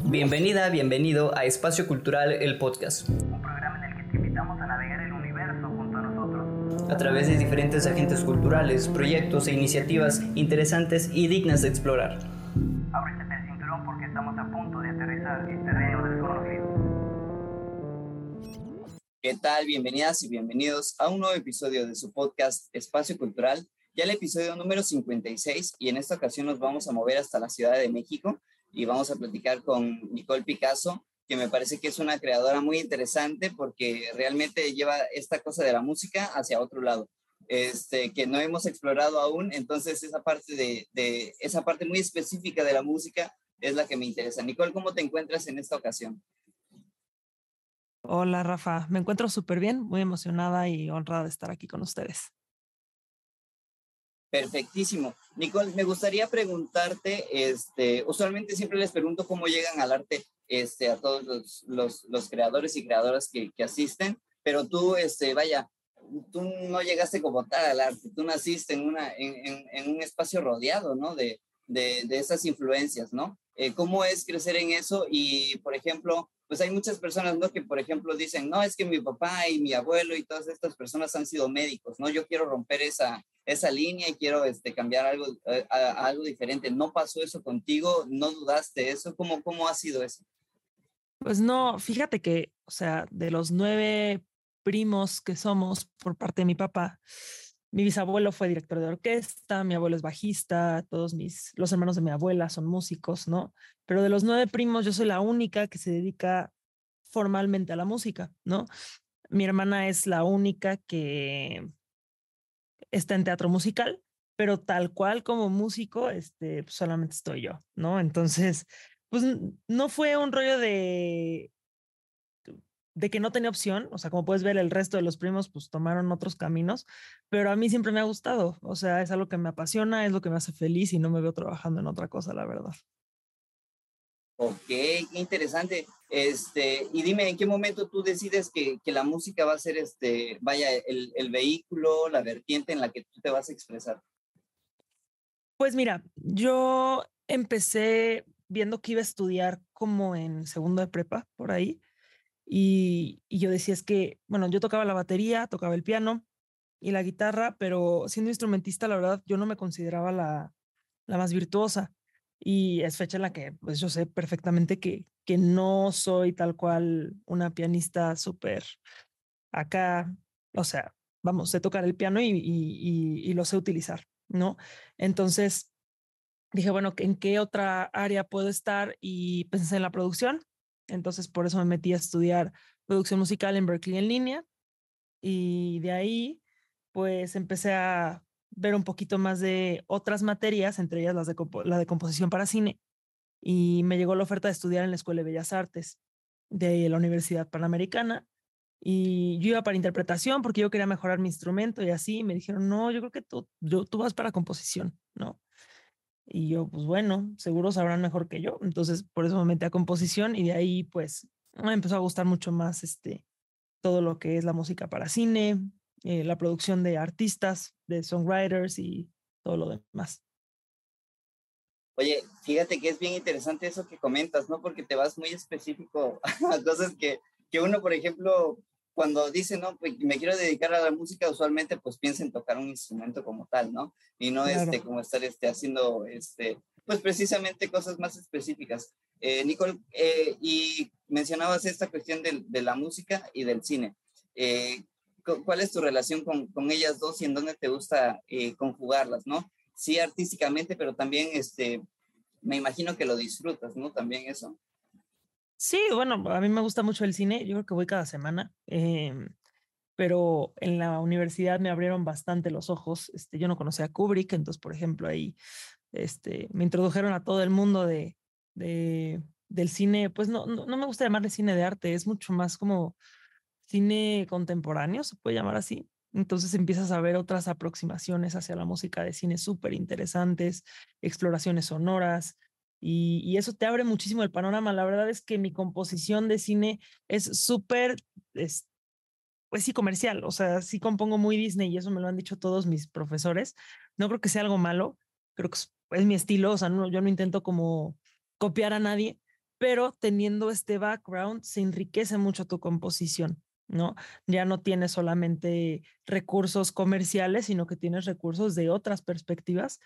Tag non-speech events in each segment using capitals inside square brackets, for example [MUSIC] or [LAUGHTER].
Bienvenida, bienvenido a Espacio Cultural, el podcast. Un programa en el que te invitamos a navegar el universo junto a nosotros. A través de diferentes agentes culturales, proyectos e iniciativas interesantes y dignas de explorar. Ábrete el cinturón porque estamos a punto de aterrizar en terreno desconocido. ¿Qué tal? Bienvenidas y bienvenidos a un nuevo episodio de su podcast Espacio Cultural, ya el episodio número 56 y en esta ocasión nos vamos a mover hasta la Ciudad de México y vamos a platicar con Nicole Picasso, que me parece que es una creadora muy interesante porque realmente lleva esta cosa de la música hacia otro lado. Este, que no hemos explorado aún, entonces esa parte de, de esa parte muy específica de la música es la que me interesa. Nicole, ¿cómo te encuentras en esta ocasión? Hola Rafa, me encuentro súper bien, muy emocionada y honrada de estar aquí con ustedes. Perfectísimo. Nicole, me gustaría preguntarte, este, usualmente siempre les pregunto cómo llegan al arte este, a todos los, los, creadores y creadoras que, asisten, pero tú, este, vaya, tú no llegaste como tal al arte, tú naciste en, una, en un espacio rodeado, ¿no? De, de, esas influencias, ¿no? Eh, ¿Cómo es crecer en eso? Y, por ejemplo, pues hay muchas personas, ¿no? Que, por ejemplo, dicen, no, es que mi papá y mi abuelo y todas estas personas han sido médicos, ¿no? Yo quiero romper esa, esa línea y quiero este, cambiar algo, eh, algo diferente. ¿No pasó eso contigo? ¿No dudaste eso? ¿Cómo, ¿Cómo ha sido eso? Pues no, fíjate que, o sea, de los nueve primos que somos por parte de mi papá, mi bisabuelo fue director de orquesta, mi abuelo es bajista, todos mis, los hermanos de mi abuela son músicos, ¿no? Pero de los nueve primos, yo soy la única que se dedica formalmente a la música, ¿no? Mi hermana es la única que está en teatro musical, pero tal cual como músico, este, solamente estoy yo, ¿no? Entonces, pues no fue un rollo de de que no tenía opción, o sea, como puedes ver, el resto de los primos pues tomaron otros caminos, pero a mí siempre me ha gustado, o sea, es algo que me apasiona, es lo que me hace feliz y no me veo trabajando en otra cosa, la verdad. Ok, qué interesante. Este, y dime, ¿en qué momento tú decides que, que la música va a ser, este, vaya, el, el vehículo, la vertiente en la que tú te vas a expresar? Pues mira, yo empecé viendo que iba a estudiar como en segundo de prepa, por ahí, y, yo decía, es que, bueno, yo tocaba la batería, tocaba el piano y la guitarra, pero siendo instrumentista, la verdad, yo no me consideraba la, la más virtuosa. Y es fecha en la que pues yo sé perfectamente que, que no soy tal cual una pianista súper acá, o sea, vamos, sé tocar el piano y, y, y lo sé utilizar, ¿no? Entonces dije, bueno, ¿en qué otra área puedo estar? Y pensé en la producción entonces, por eso me metí a estudiar producción musical en Berkeley en línea. Y de ahí, pues empecé a ver un poquito más de otras materias, entre ellas las de la de composición para cine. Y me llegó la oferta de estudiar en la Escuela de Bellas Artes de la Universidad Panamericana. Y yo iba para interpretación porque yo quería mejorar mi instrumento y así. Me dijeron, no, yo creo que tú, tú vas para composición, ¿no? Y yo, pues bueno, seguro sabrán mejor que yo. Entonces, por eso me metí a composición y de ahí, pues, me empezó a gustar mucho más este, todo lo que es la música para cine, eh, la producción de artistas, de songwriters y todo lo demás. Oye, fíjate que es bien interesante eso que comentas, ¿no? Porque te vas muy específico [LAUGHS] a cosas que, que uno, por ejemplo, cuando dice, no, pues me quiero dedicar a la música, usualmente pues piensa en tocar un instrumento como tal, ¿no? Y no claro. este, como estar este, haciendo, este, pues precisamente cosas más específicas. Eh, Nicole, eh, y mencionabas esta cuestión de, de, la música y del cine. Eh, ¿Cuál es tu relación con, con, ellas dos y en dónde te gusta eh, conjugarlas, no? Sí, artísticamente, pero también, este, me imagino que lo disfrutas, ¿no? También eso. Sí, bueno, a mí me gusta mucho el cine, yo creo que voy cada semana, eh, pero en la universidad me abrieron bastante los ojos. Este, yo no conocía a Kubrick, entonces, por ejemplo, ahí este, me introdujeron a todo el mundo de del cine, pues no, no, no, me gusta llamarle cine de arte, es mucho más como cine contemporáneo, se puede llamar así. Entonces empiezas a ver otras aproximaciones hacia la música de cine súper interesantes, exploraciones sonoras, y, eso te abre muchísimo el panorama. La verdad es que mi composición de cine es súper, es, pues sí, comercial. O sea, sí compongo muy Disney y eso me lo han dicho todos mis profesores. No creo que sea algo malo, creo que es, mi estilo. O sea, yo no intento como copiar a nadie, pero teniendo este background se enriquece mucho tu composición, ¿no? Ya no tienes solamente recursos comerciales, sino que tienes recursos de otras perspectivas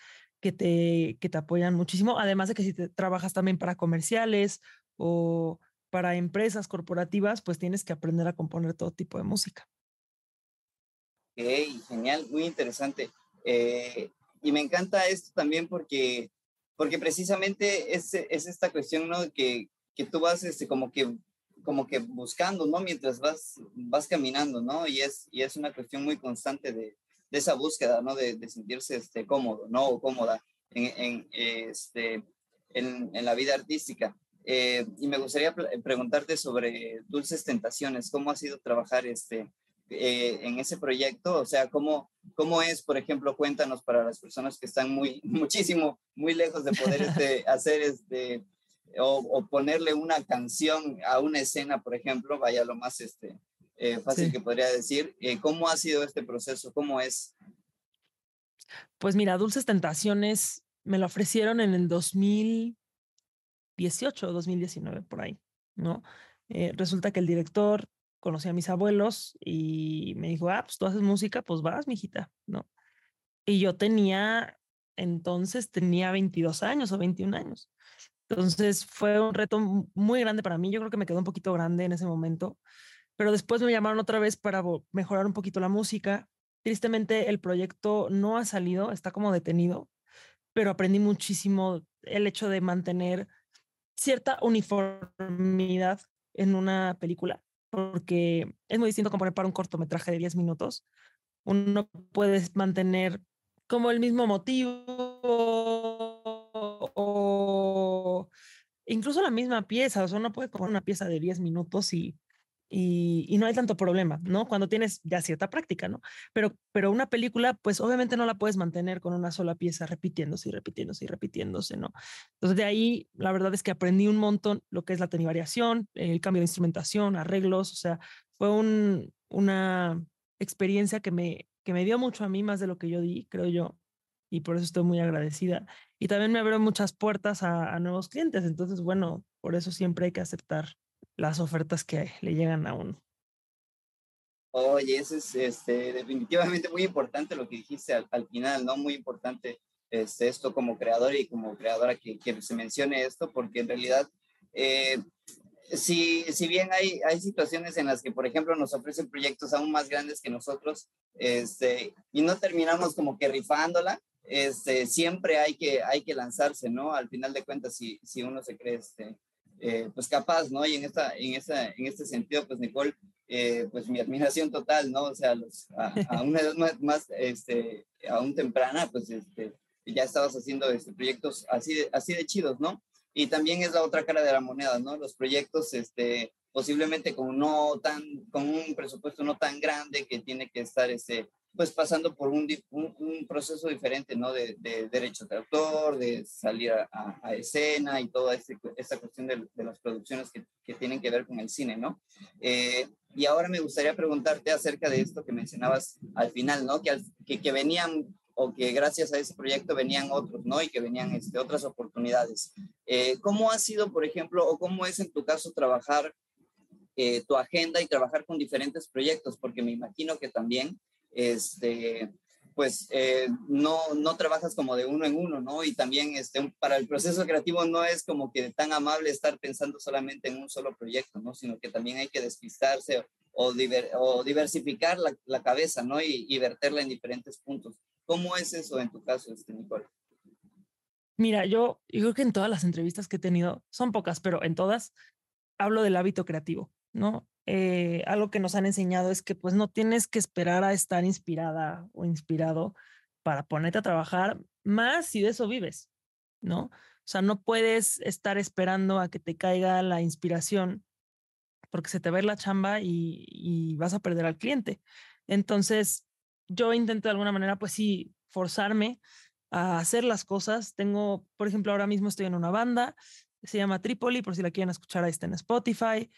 que te, que te apoyan muchísimo, además de que si te trabajas también para comerciales o para empresas corporativas, pues tienes que aprender a componer todo tipo de música. Ok, genial, muy interesante. Eh, y me encanta esto también porque porque precisamente es, es esta cuestión, ¿no? Que, que tú vas este, como que como que buscando, ¿no? Mientras vas, vas caminando, ¿no? Y es, y es una cuestión muy constante de, de esa búsqueda, ¿no? De, de, sentirse este, cómodo, ¿no? O cómoda en, en este, en, en, la vida artística. Eh, y me gustaría preguntarte sobre Dulces Tentaciones, ¿cómo ha sido trabajar este, eh, en ese proyecto? O sea, ¿cómo, ¿cómo es, por ejemplo, cuéntanos para las personas que están muy, [LAUGHS] muchísimo, muy lejos de poder este, hacer este, o, ponerle una canción a una escena, por ejemplo, vaya lo más este, eh, fácil que podría decir. Eh, ¿Cómo ha sido este proceso? ¿Cómo es? Pues mira, Dulces Tentaciones me lo ofrecieron en el 2018 o 2019, por ahí, ¿no? resulta que el director conocí a mis abuelos y me dijo, ah, pues tú haces música, pues vas, mijita, ¿no? Y yo tenía, entonces tenía 22 años o 21 años. Entonces fue un reto muy grande para mí. Yo creo que me quedó un poquito grande en ese momento, pero después me llamaron otra vez para mejorar un poquito la música. Tristemente el proyecto no ha salido, está como detenido, pero aprendí muchísimo el hecho de mantener cierta uniformidad en una película porque es muy distinto componer para un cortometraje de 10 minutos. Uno puede mantener como el mismo motivo o incluso la misma pieza, o sea, uno puede componer una pieza de 10 minutos y y, no hay tanto problema, ¿no? Cuando tienes ya cierta práctica, ¿no? Pero, pero una película, pues obviamente no la puedes mantener con una sola pieza repitiéndose y repitiéndose y repitiéndose, ¿no? Entonces de ahí, la verdad es que aprendí un montón lo que es la tenivariación, el cambio de instrumentación, arreglos, o sea, fue un, una experiencia que me, que me dio mucho a mí, más de lo que yo di, creo yo, y por eso estoy muy agradecida. Y también me abrió muchas puertas a nuevos clientes, entonces, bueno, por eso siempre hay que aceptar las ofertas que le llegan a uno. Oye, eso es este, definitivamente muy importante lo que dijiste al, final, ¿no? Muy importante este, esto como creador y como creadora que, que se mencione esto, porque en realidad, eh, si, si bien hay, hay situaciones en las que, por ejemplo, nos ofrecen proyectos aún más grandes que nosotros este, y no terminamos como que rifándola, este, siempre hay que, hay que lanzarse, ¿no? Al final de cuentas, si, si uno se cree este, eh, pues capaz, ¿no? Y en, esta, en, esta, en este sentido, pues Nicole, eh, pues mi admiración total, ¿no? O sea, los, a, una edad más, más, este, aún temprana, pues este, ya estabas haciendo este, proyectos así de, así de chidos, ¿no? Y también es la otra cara de la moneda, ¿no? Los proyectos, este, posiblemente con no tan, con un presupuesto no tan grande que tiene que estar, este, pues pasando por un, un, proceso diferente, ¿no? De, de, derechos de autor, de salir a, escena y toda esta cuestión de, las producciones que, tienen que ver con el cine, ¿no? Eh, y ahora me gustaría preguntarte acerca de esto que mencionabas al final, ¿no? Que, que, que, venían o que gracias a ese proyecto venían otros, ¿no? Y que venían este, otras oportunidades. Eh, ¿Cómo ha sido, por ejemplo, o cómo es en tu caso trabajar eh, tu agenda y trabajar con diferentes proyectos? Porque me imagino que también este, pues eh, no, no trabajas como de uno en uno, ¿no? Y también este, para el proceso creativo no es como que tan amable estar pensando solamente en un solo proyecto, ¿no? Sino que también hay que despistarse o, diversificar la, la, cabeza, ¿no? Y, y, verterla en diferentes puntos. ¿Cómo es eso en tu caso, este, Nicole? Mira, yo, yo creo que en todas las entrevistas que he tenido, son pocas, pero en todas, hablo del hábito creativo, ¿no? Eh, algo que nos han enseñado es que pues no tienes que esperar a estar inspirada o inspirado para ponerte a trabajar más si de eso vives, ¿no? O sea, no puedes estar esperando a que te caiga la inspiración porque se te va a la chamba y, vas a perder al cliente. Entonces, yo intento de alguna manera, pues sí, forzarme a hacer las cosas. Tengo, por ejemplo, ahora mismo estoy en una banda, se llama Tripoli, por si la quieren escuchar, ahí está en Spotify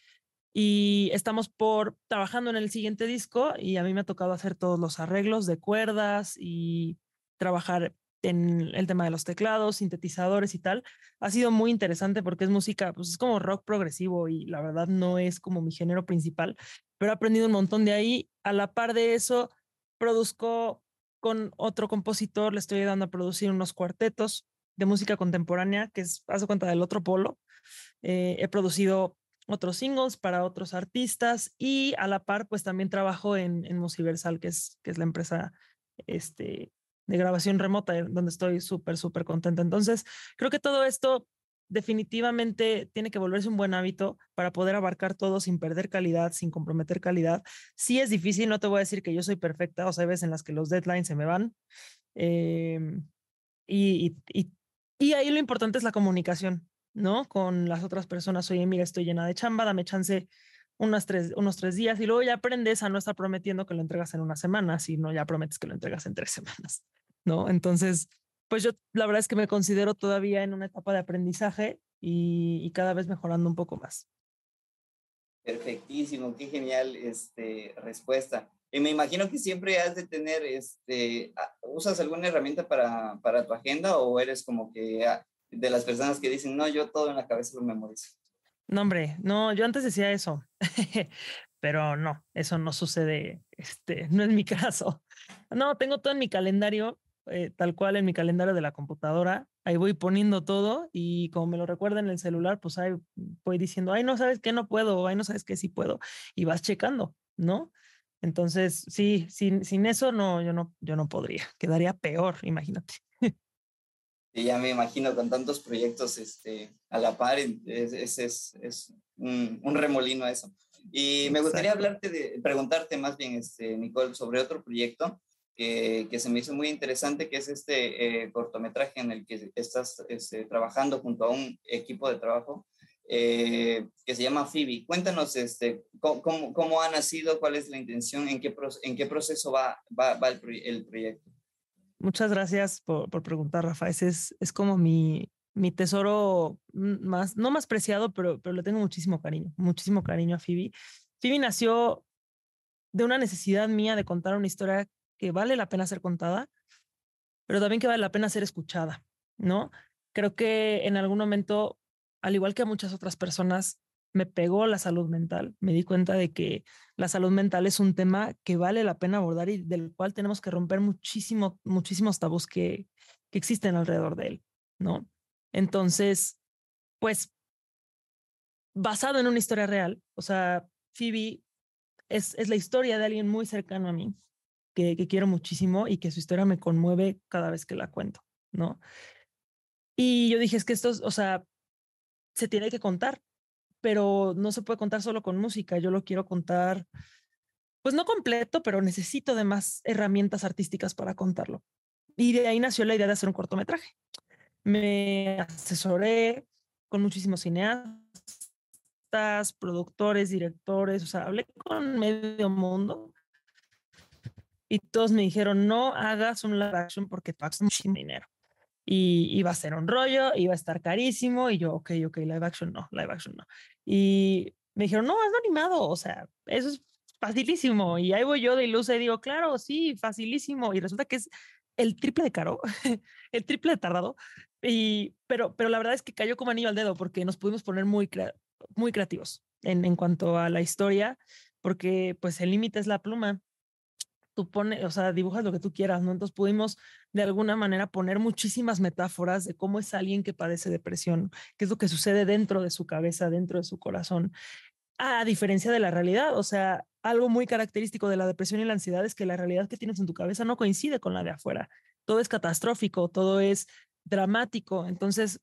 y estamos por trabajando en el siguiente disco y a mí me ha tocado hacer todos los arreglos de cuerdas y trabajar en el tema de los teclados, sintetizadores y tal. Ha sido muy interesante porque es música, pues es como rock progresivo y la verdad no es como mi género principal, pero he aprendido un montón de ahí. A la par de eso, produzco con otro compositor, le estoy dando a producir unos cuartetos de música contemporánea, que es, hace cuenta del otro polo. Eh, he producido otros singles para otros artistas y a la par, pues también trabajo en, en Musiversal, que es, que es la empresa este, de grabación remota, eh, donde estoy súper, súper contenta. Entonces, creo que todo esto definitivamente tiene que volverse un buen hábito para poder abarcar todo sin perder calidad, sin comprometer calidad. Sí es difícil, no te voy a decir que yo soy perfecta, o sea, hay veces en las que los deadlines se me van. Em, y, y, y, ahí lo importante es la comunicación, ¿no? Con las otras personas. Oye, mira, estoy llena de chamba, dame chance unos tres, unos tres días y luego ya aprendes a no estar prometiendo que lo entregas en una semana, sino ya prometes que lo entregas en tres [LAUGHS] semanas, ¿no? Entonces, pues yo la verdad es que me considero todavía en una etapa de aprendizaje y, cada vez mejorando un poco más. Perfectísimo, qué genial este, respuesta. Y me imagino que siempre has de tener, este, ¿usas alguna herramienta para, para tu agenda o eres como que ah, de las personas que dicen, no, yo todo en la cabeza lo memorizo? No, hombre, no, yo antes decía eso, [LAUGHS] pero no, eso no sucede, este, no es mi [LAUGHS] caso. No, tengo todo en mi calendario, eh, tal cual en mi calendario de la computadora, ahí voy poniendo todo y como me lo recuerda en el celular, pues ahí voy diciendo, ay, no sabes que no puedo, ay, no sabes que sí puedo, y vas checando, ¿no? Entonces, sí, sin, sin eso no, yo no, yo no podría, quedaría peor, imagínate. Y ya me imagino con tantos proyectos este, a la par, es, es, es, un, un, remolino eso. Y me gustaría hablarte de, preguntarte más bien, este, Nicole, sobre otro proyecto que, que se me hizo muy interesante, que es este eh, cortometraje en el que estás este, trabajando junto a un equipo de trabajo eh, que se llama Phoebe. Cuéntanos este, cómo, cómo, ha nacido, cuál es la intención, en qué, en qué proceso va, va, va el, el proyecto. Muchas gracias por, por preguntar, Rafa. Ese es, es como mi, mi tesoro más, no más preciado, pero, pero le tengo muchísimo cariño, muchísimo cariño a Phoebe. Phoebe nació de una necesidad mía de contar una historia que vale la pena ser contada, pero también que vale la pena ser escuchada, ¿no? Creo que en algún momento, al igual que a muchas otras personas, me pegó la salud mental. Me di cuenta de que la salud mental es un tema que vale la pena abordar y del cual tenemos que romper muchísimo, muchísimos tabús que, que existen alrededor de él, ¿no? Entonces, pues, basado en una historia real, o sea, Phoebe es, es la historia de alguien muy cercano a mí, que, que quiero muchísimo y que su historia me conmueve cada vez que la cuento, ¿no? Y yo dije, es que esto, o sea, se tiene que contar, pero no se puede contar solo con música, yo lo quiero contar, pues no completo, pero necesito de más herramientas artísticas para contarlo. Y de ahí nació la idea de hacer un cortometraje. Me asesoré con muchísimos cineastas, productores, directores, o sea, hablé con medio mundo y todos me dijeron, no hagas un live action porque te vas mucho dinero y iba a ser un rollo, iba a estar carísimo y yo, ok, ok, live action no, live action no. Y me dijeron, no, es animado, o sea, eso es facilísimo. Y ahí voy yo de ilusa y digo, claro, sí, facilísimo. Y resulta que es el triple de caro, [LAUGHS] el triple de tardado. Y, pero, pero la verdad es que cayó como anillo al dedo porque nos pudimos poner muy, muy creativos en, en cuanto a la historia, porque pues el límite es la pluma tú pones, o sea, dibujas lo que tú quieras, ¿no? Entonces pudimos de alguna manera poner muchísimas metáforas de cómo es alguien que padece depresión, qué es lo que sucede dentro de su cabeza, dentro de su corazón, a diferencia de la realidad. O sea, algo muy característico de la depresión y la ansiedad es que la realidad que tienes en tu cabeza no coincide con la de afuera. Todo es catastrófico, todo es dramático. Entonces,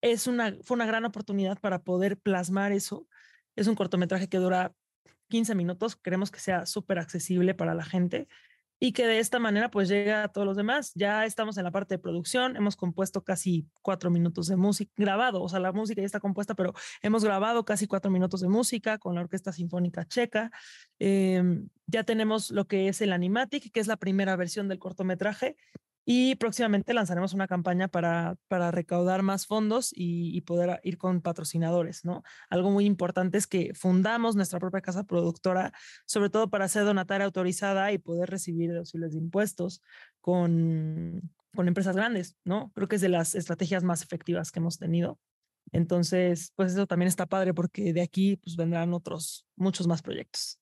es una, fue una gran oportunidad para poder plasmar eso. Es un cortometraje que dura 15 minutos, queremos que sea súper accesible para la gente y que de esta manera pues llega a todos los demás. Ya estamos en la parte de producción, hemos compuesto casi cuatro minutos de música, grabado, o sea, la música ya está compuesta, pero hemos grabado casi cuatro minutos de música con la Orquesta Sinfónica Checa. Em, ya tenemos lo que es el Animatic, que es la primera versión del cortometraje, y próximamente lanzaremos una campaña para, para recaudar más fondos y, poder ir con patrocinadores, ¿no? Algo muy importante es que fundamos nuestra propia casa productora, sobre todo para ser donataria autorizada y poder recibir deducibles de impuestos con, con empresas grandes, ¿no? Creo que es de las estrategias más efectivas que hemos tenido. Entonces, pues eso también está padre porque de aquí pues vendrán otros, muchos más proyectos.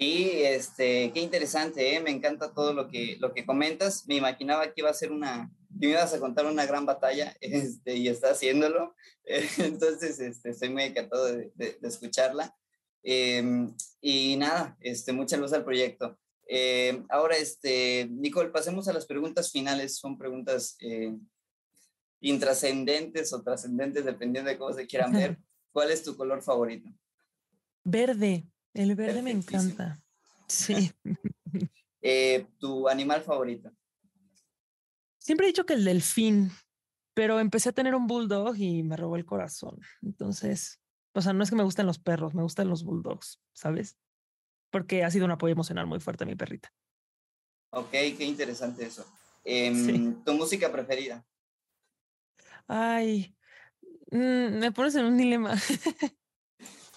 Y este, qué interesante, ¿eh? me encanta todo lo que, lo que comentas. Me imaginaba que iba a ser una, que me ibas a contar una gran batalla [LAUGHS] este, y está haciéndolo. [LAUGHS] Entonces, este, estoy muy encantado de, de, escucharla. Em, y nada, este, mucha luz al proyecto. Eh, ahora, este, Nicole, pasemos a las preguntas finales. Son preguntas eh, intrascendentes o trascendentes, dependiendo de cómo se quieran ver. [LAUGHS] ¿Cuál es tu color favorito? Verde. El verde me encanta. Sí. [LAUGHS] [LAUGHS] Eh, ¿Tu animal favorito? Siempre he dicho que el delfín, pero empecé a tener un bulldog y me robó el corazón. Entonces, o sea, no es que me gusten los perros, me gustan los bulldogs, ¿sabes? Porque ha sido un apoyo emocional muy fuerte a mi perrita. Ok, qué interesante eso. Em, ¿Tu música preferida? Ay, mm, me pones en un dilema. [LAUGHS]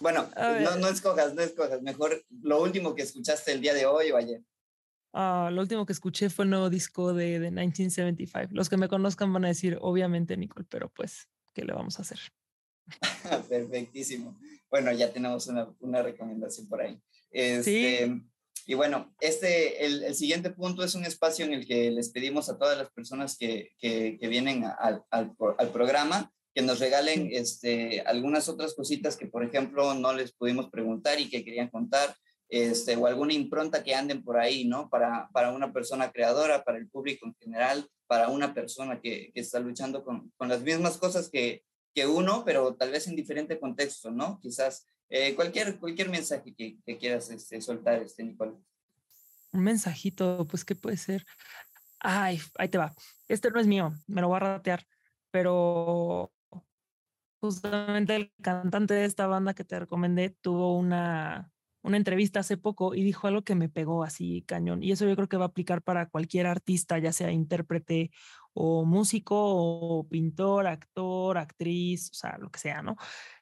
bueno, no, no escojas, no escojas. Mejor lo último que escuchaste el día de hoy o ayer. Ah, lo último que escuché fue el nuevo disco de, de 1975. Los que me conozcan van a decir, obviamente, Nicole, pero pues, ¿qué le vamos a hacer? [LAUGHS] Perfectísimo. Bueno, ya tenemos una, una recomendación por ahí. Este, y bueno, este, el, el, siguiente punto es un espacio en el que les pedimos a todas las personas que, que, que vienen al, al, programa que nos regalen este, algunas otras cositas que, por ejemplo, no les pudimos preguntar y que querían contar este, o alguna impronta que anden por ahí, ¿no? Para, para una persona creadora, para el público en general, para una persona que, que está luchando con, con, las mismas cosas que, que uno, pero tal vez en diferente contexto, ¿no? Quizás eh, cualquier, cualquier mensaje que, que quieras este, soltar, este, Nicole. Un mensajito, pues, ¿qué puede ser? Ay, ahí te va. Este no es mío, me lo voy a ratear, pero justamente el cantante de esta banda que te recomendé tuvo una, una entrevista hace poco y dijo algo que me pegó así cañón. Y eso yo creo que va a aplicar para cualquier artista, ya sea intérprete o músico o pintor, actor, actriz, o sea, lo que sea, ¿no?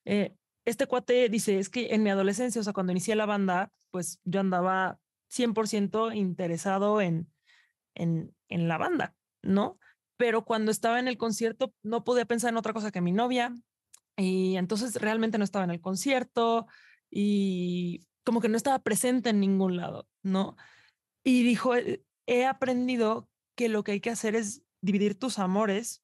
Eh, este cuate dice, es que en mi adolescencia, o sea, cuando inicié la banda, pues yo andaba 100% interesado en, en, en la banda, ¿no? Pero cuando estaba en el concierto no podía pensar en otra cosa que mi novia y entonces realmente no estaba en el concierto y como que no estaba presente en ningún lado, ¿no? Y dijo, eh, he aprendido que lo que hay que hacer es dividir tus amores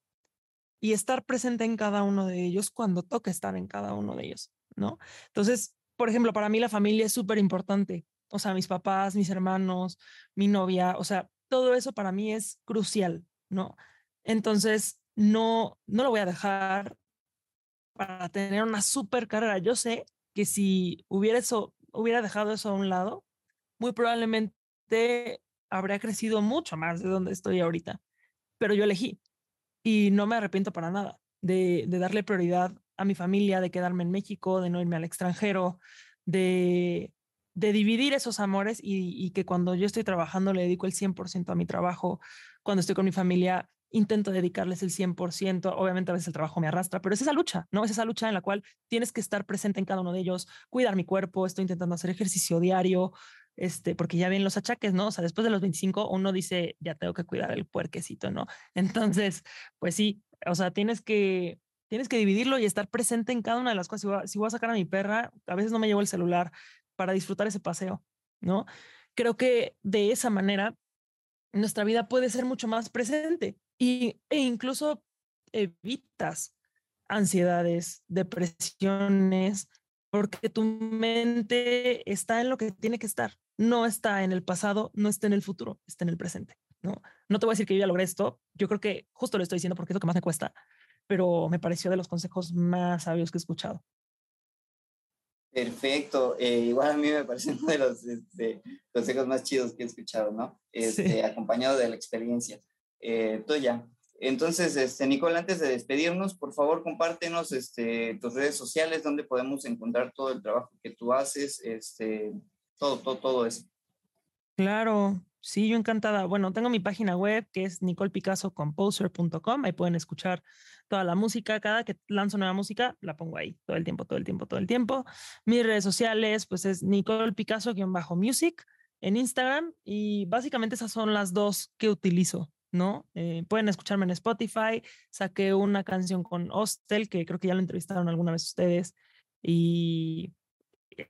y estar presente en cada uno de ellos cuando toque estar en cada uno de ellos, ¿no? Entonces, por ejemplo, para mí la familia es súper importante. O sea, mis papás, mis hermanos, mi novia, o sea, todo eso para mí es crucial, ¿no? Entonces, no, no lo voy a dejar para tener una súper carrera. Yo sé que si hubiera eso, hubiera dejado eso a un lado, muy probablemente habría crecido mucho más de donde estoy ahorita. Pero yo elegí y no me arrepiento para nada de, darle prioridad a mi familia, de quedarme en México, de no irme al extranjero, de, de dividir esos amores y, y, que cuando yo estoy trabajando le dedico el 100% a mi trabajo, cuando estoy con mi familia intento dedicarles el 100%, obviamente a veces el trabajo me arrastra, pero es esa lucha, ¿no? Es esa lucha en la cual tienes que estar presente en cada uno de ellos, cuidar mi cuerpo, estoy intentando hacer ejercicio diario, este, porque ya ven los achaques, ¿no? O sea, después de los 25 uno dice, ya tengo que cuidar el puerquecito, ¿no? [LAUGHS] Entonces, pues sí, o sea, tienes que, tienes que dividirlo y estar presente en cada una de las cosas. Si voy, a, si voy a sacar a mi perra, a veces no me llevo el celular para disfrutar ese paseo, ¿no? Creo que de esa manera nuestra vida puede ser mucho más presente y, e incluso evitas ansiedades, depresiones, porque tu mente está en lo que tiene que estar, no está en el pasado, no está en el futuro, está en el presente. No, no te voy a decir que yo ya logré esto, yo creo que justo lo estoy diciendo porque es lo que más me cuesta, pero me pareció de los consejos más sabios que he escuchado. Perfecto. Eh, igual a mí me parece [LAUGHS] uno de los este, consejos más chidos que he escuchado, ¿no? Este, sí. Acompañado de la experiencia eh, tuya. Entonces, este, Nicole, antes de despedirnos, por favor, compártenos este, tus redes sociales, donde podemos encontrar todo el trabajo que tú haces, este, todo, todo, todo eso. Claro, sí, yo encantada. Bueno, tengo mi página web que es nicolepicasocomposer.com. Ahí pueden escuchar toda la música. Cada que lanzo nueva música, la pongo ahí todo el tiempo, todo el tiempo, todo el tiempo. Mis redes sociales, pues es Nicole Picasso-music en Instagram y básicamente esas son las dos que utilizo, ¿no? Eh, pueden escucharme en Spotify. Saqué una canción con Hostel, que creo que ya lo entrevistaron alguna vez ustedes, y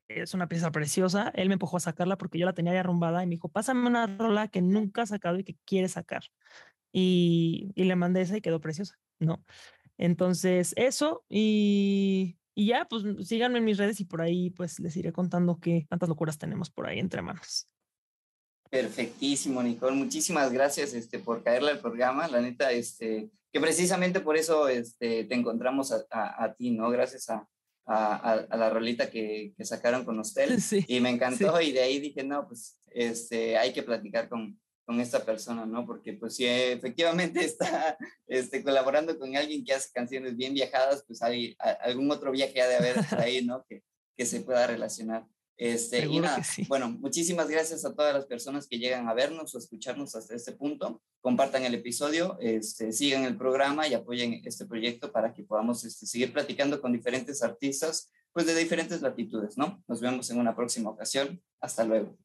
es una pieza preciosa. Él me empujó a sacarla porque yo la tenía ya arrumbada y me dijo, pásame una rola que nunca ha sacado y que quiere sacar. Y, y le mandé esa y quedó preciosa, ¿no? Entonces, eso y, y ya, pues síganme en mis redes y por ahí pues les iré contando qué tantas locuras tenemos por ahí entre manos. Perfectísimo, Nicole. Muchísimas gracias este, por caerle al programa. La neta, este, que precisamente por eso este, te encontramos a, a, ti, ¿no? Gracias a, a, la rolita que, que, sacaron con usted. [LAUGHS] Sí, y me encantó y de ahí dije, no, pues este, hay que platicar con, con esta persona, ¿no? Porque pues si efectivamente [LAUGHS] está este, colaborando con alguien que hace canciones bien viajadas, pues hay algún otro viaje ha de haber ahí, ¿no? Que, que se pueda relacionar. Este, y nada, bueno, muchísimas gracias a todas las personas que llegan a vernos o escucharnos hasta este punto. Compartan el episodio, este, sigan el programa y apoyen este proyecto para que podamos este, seguir platicando con diferentes artistas, pues de diferentes latitudes, ¿no? Nos vemos en una próxima ocasión. Hasta luego.